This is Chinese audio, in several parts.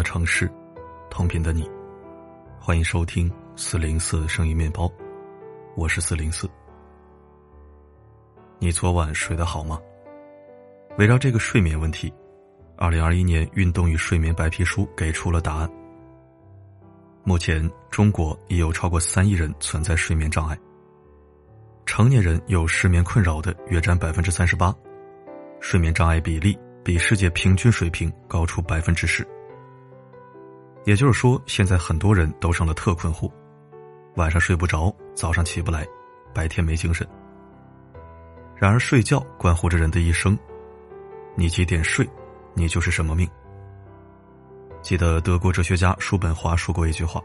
的城市，同频的你，欢迎收听四零四声音面包，我是四零四。你昨晚睡得好吗？围绕这个睡眠问题，二零二一年运动与睡眠白皮书给出了答案。目前，中国已有超过三亿人存在睡眠障碍，成年人有失眠困扰的约占百分之三十八，睡眠障碍比例。比世界平均水平高出百分之十，也就是说，现在很多人都成了特困户，晚上睡不着，早上起不来，白天没精神。然而，睡觉关乎着人的一生，你几点睡，你就是什么命。记得德国哲学家叔本华说过一句话：“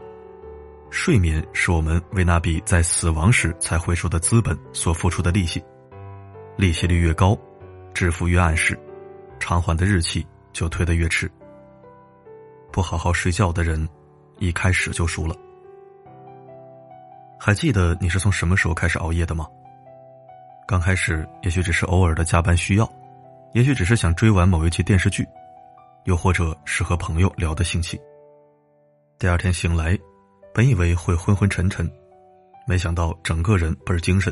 睡眠是我们为那笔在死亡时才回收的资本所付出的利息，利息率越高，支付越按时。”偿还的日期就推得越迟。不好好睡觉的人，一开始就输了。还记得你是从什么时候开始熬夜的吗？刚开始也许只是偶尔的加班需要，也许只是想追完某一集电视剧，又或者是和朋友聊的兴起。第二天醒来，本以为会昏昏沉沉，没想到整个人倍儿精神，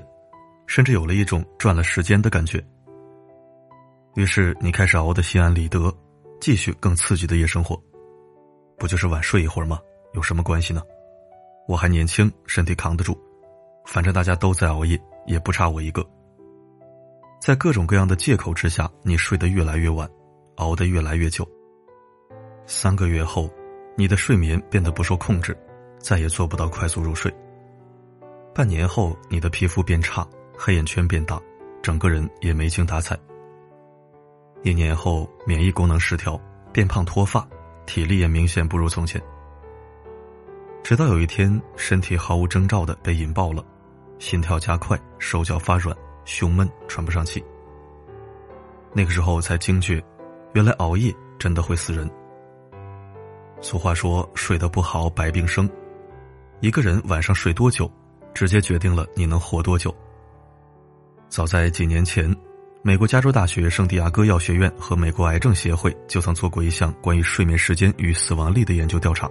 甚至有了一种赚了时间的感觉。于是你开始熬得心安理得，继续更刺激的夜生活，不就是晚睡一会儿吗？有什么关系呢？我还年轻，身体扛得住，反正大家都在熬夜，也不差我一个。在各种各样的借口之下，你睡得越来越晚，熬得越来越久。三个月后，你的睡眠变得不受控制，再也做不到快速入睡。半年后，你的皮肤变差，黑眼圈变大，整个人也没精打采。一年后，免疫功能失调，变胖脱发，体力也明显不如从前。直到有一天，身体毫无征兆的被引爆了，心跳加快，手脚发软，胸闷，喘不上气。那个时候才惊觉，原来熬夜真的会死人。俗话说：“睡得不好，百病生。”一个人晚上睡多久，直接决定了你能活多久。早在几年前。美国加州大学圣地亚哥药学院和美国癌症协会就曾做过一项关于睡眠时间与死亡率的研究调查。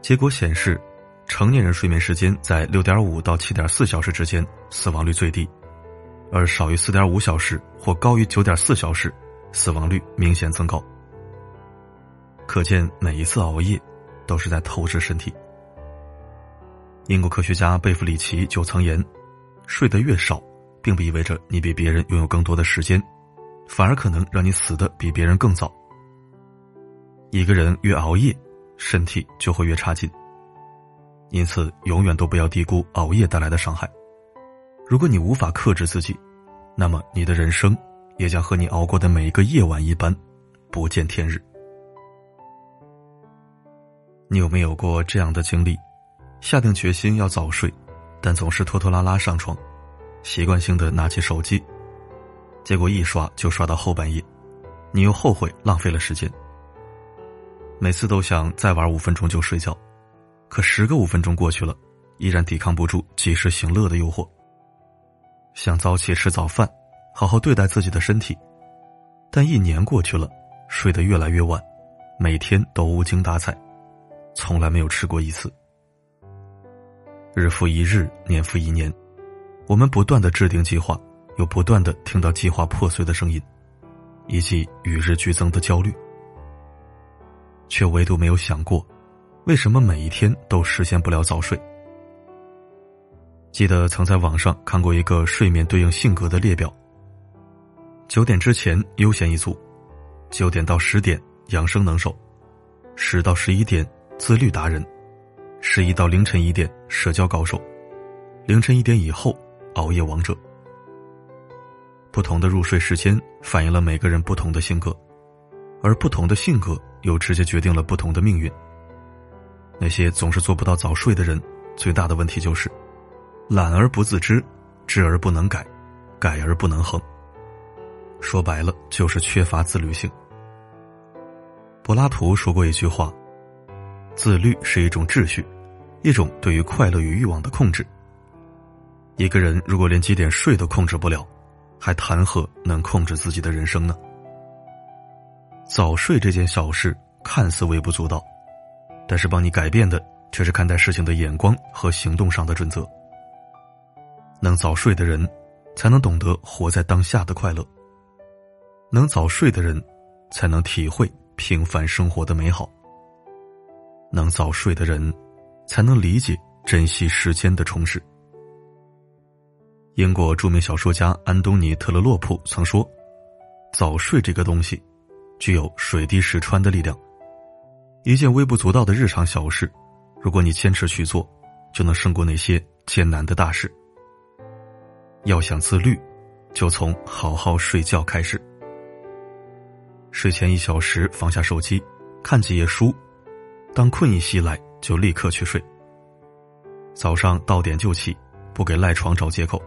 结果显示，成年人睡眠时间在六点五到七点四小时之间，死亡率最低；而少于四点五小时或高于九点四小时，死亡率明显增高。可见，每一次熬夜都是在透支身体。英国科学家贝弗里奇就曾言：“睡得越少。”并不意味着你比别人拥有更多的时间，反而可能让你死的比别人更早。一个人越熬夜，身体就会越差劲。因此，永远都不要低估熬夜带来的伤害。如果你无法克制自己，那么你的人生也将和你熬过的每一个夜晚一般，不见天日。你有没有过这样的经历？下定决心要早睡，但总是拖拖拉拉上床。习惯性的拿起手机，结果一刷就刷到后半夜，你又后悔浪费了时间。每次都想再玩五分钟就睡觉，可十个五分钟过去了，依然抵抗不住及时行乐的诱惑。想早起吃早饭，好好对待自己的身体，但一年过去了，睡得越来越晚，每天都无精打采，从来没有吃过一次。日复一日，年复一年。我们不断的制定计划，又不断的听到计划破碎的声音，以及与日俱增的焦虑，却唯独没有想过，为什么每一天都实现不了早睡？记得曾在网上看过一个睡眠对应性格的列表：九点之前悠闲一族，九点到十点养生能手，十到十一点自律达人，十一到凌晨一点社交高手，凌晨一点以后。熬夜王者，不同的入睡时间反映了每个人不同的性格，而不同的性格又直接决定了不同的命运。那些总是做不到早睡的人，最大的问题就是懒而不自知，知而不能改，改而不能恒。说白了，就是缺乏自律性。柏拉图说过一句话：“自律是一种秩序，一种对于快乐与欲望的控制。”一个人如果连几点睡都控制不了，还谈何能控制自己的人生呢？早睡这件小事看似微不足道，但是帮你改变的却是看待事情的眼光和行动上的准则。能早睡的人，才能懂得活在当下的快乐。能早睡的人，才能体会平凡生活的美好。能早睡的人，才能理解珍惜时间的充实。英国著名小说家安东尼·特勒洛普曾说：“早睡这个东西，具有水滴石穿的力量。一件微不足道的日常小事，如果你坚持去做，就能胜过那些艰难的大事。”要想自律，就从好好睡觉开始。睡前一小时放下手机，看几页书，当困意袭来，就立刻去睡。早上到点就起，不给赖床找借口。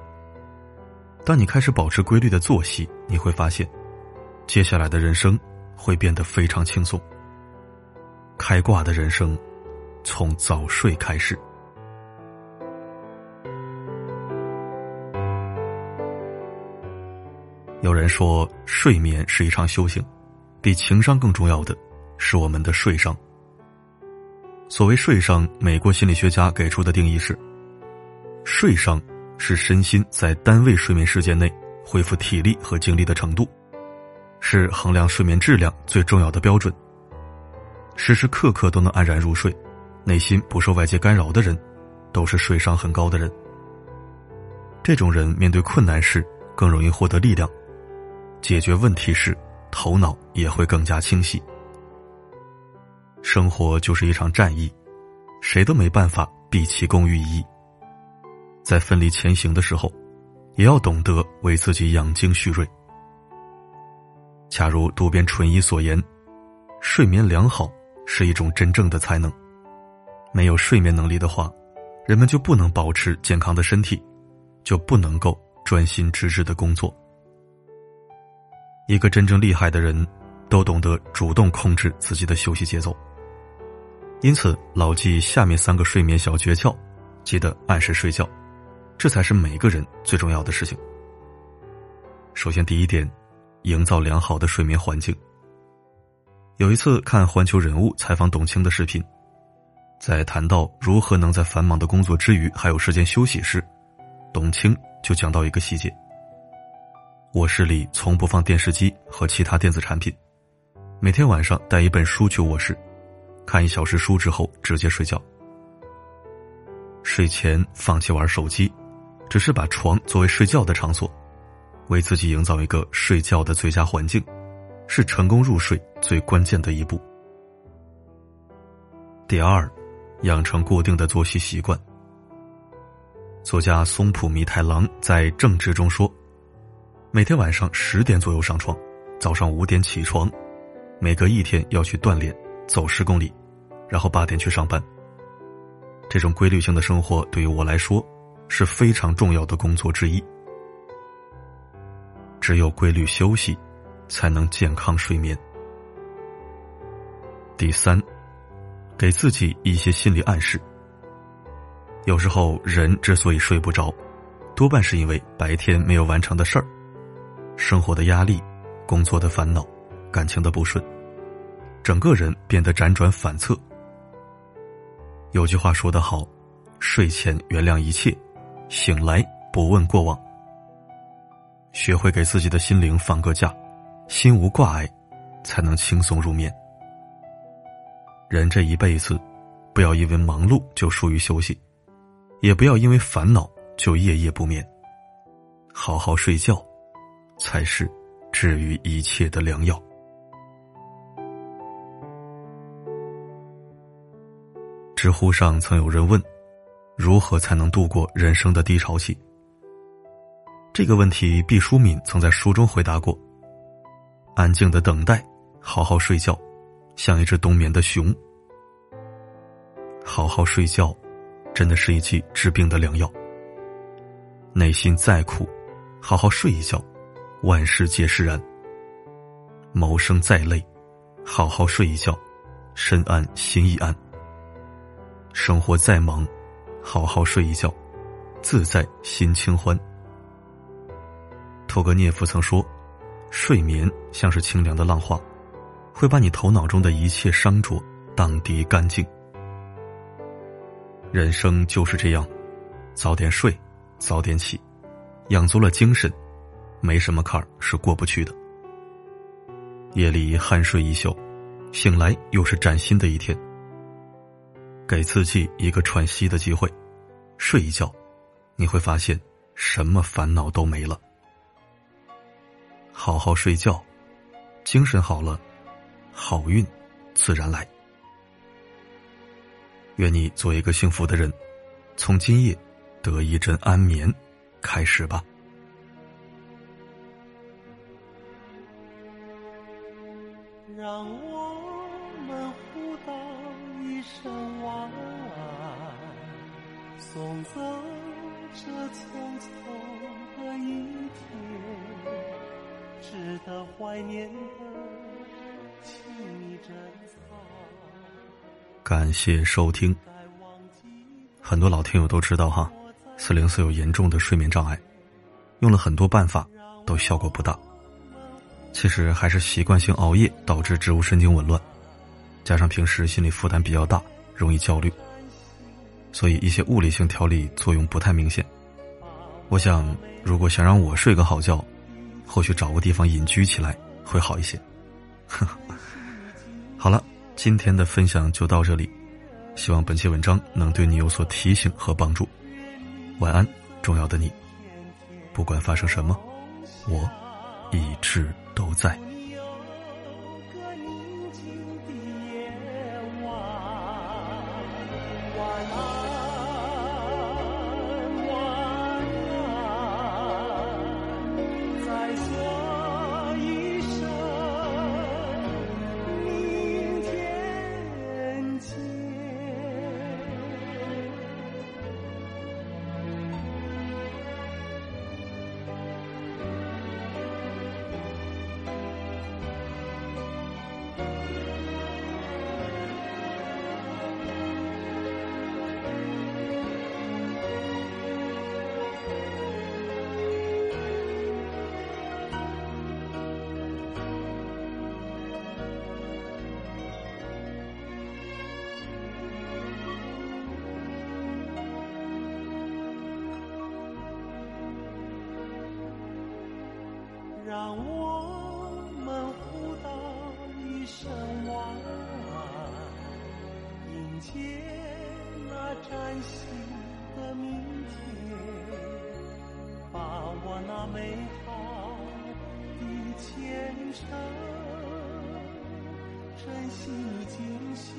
当你开始保持规律的作息，你会发现，接下来的人生会变得非常轻松。开挂的人生，从早睡开始。有人说，睡眠是一场修行，比情商更重要的是我们的睡商。所谓睡商，美国心理学家给出的定义是：睡商是身心在单位睡眠时间内恢复体力和精力的程度，是衡量睡眠质量最重要的标准。时时刻刻都能安然入睡，内心不受外界干扰的人，都是睡商很高的人。这种人面对困难时更容易获得力量。解决问题时，头脑也会更加清晰。生活就是一场战役，谁都没办法毕其功于一。在奋力前行的时候，也要懂得为自己养精蓄锐。恰如渡边淳一所言：“睡眠良好是一种真正的才能。没有睡眠能力的话，人们就不能保持健康的身体，就不能够专心致志的工作。”一个真正厉害的人，都懂得主动控制自己的休息节奏。因此，牢记下面三个睡眠小诀窍：记得按时睡觉，这才是每个人最重要的事情。首先，第一点，营造良好的睡眠环境。有一次看《环球人物》采访董卿的视频，在谈到如何能在繁忙的工作之余还有时间休息时，董卿就讲到一个细节。卧室里从不放电视机和其他电子产品，每天晚上带一本书去卧室，看一小时书之后直接睡觉。睡前放弃玩手机，只是把床作为睡觉的场所，为自己营造一个睡觉的最佳环境，是成功入睡最关键的一步。第二，养成固定的作息习惯。作家松浦弥太郎在《正直》中说。每天晚上十点左右上床，早上五点起床，每隔一天要去锻炼，走十公里，然后八点去上班。这种规律性的生活对于我来说是非常重要的工作之一。只有规律休息，才能健康睡眠。第三，给自己一些心理暗示。有时候人之所以睡不着，多半是因为白天没有完成的事儿。生活的压力，工作的烦恼，感情的不顺，整个人变得辗转反侧。有句话说得好：“睡前原谅一切，醒来不问过往。”学会给自己的心灵放个假，心无挂碍，才能轻松入眠。人这一辈子，不要因为忙碌就疏于休息，也不要因为烦恼就夜夜不眠。好好睡觉。才是治愈一切的良药。知乎上曾有人问：“如何才能度过人生的低潮期？”这个问题，毕淑敏曾在书中回答过：“安静的等待，好好睡觉，像一只冬眠的熊。好好睡觉，真的是一剂治病的良药。内心再苦，好好睡一觉。”万事皆释然。谋生再累，好好睡一觉，身安心亦安。生活再忙，好好睡一觉，自在心清欢。托格涅夫曾说：“睡眠像是清凉的浪花，会把你头脑中的一切伤浊荡涤干净。人生就是这样，早点睡，早点起，养足了精神，没什么坎儿是过不去的。夜里酣睡一宿，醒来又是崭新的一天。给自己一个喘息的机会，睡一觉，你会发现什么烦恼都没了。好好睡觉，精神好了，好运自然来。愿你做一个幸福的人，从今夜得一针安眠开始吧。让送走这匆匆的一天，值得怀念的，感谢收听。很多老听友都知道哈，四零四有严重的睡眠障碍，用了很多办法都效果不大。其实还是习惯性熬夜导致植物神经紊乱，加上平时心理负担比较大，容易焦虑，所以一些物理性调理作用不太明显。我想，如果想让我睡个好觉，或许找个地方隐居起来会好一些。好了，今天的分享就到这里，希望本期文章能对你有所提醒和帮助。晚安，重要的你，不管发生什么，我一直。都在。让我们互道一声晚安，迎接那崭新的明天，把握那美好的前程，珍惜你锦绣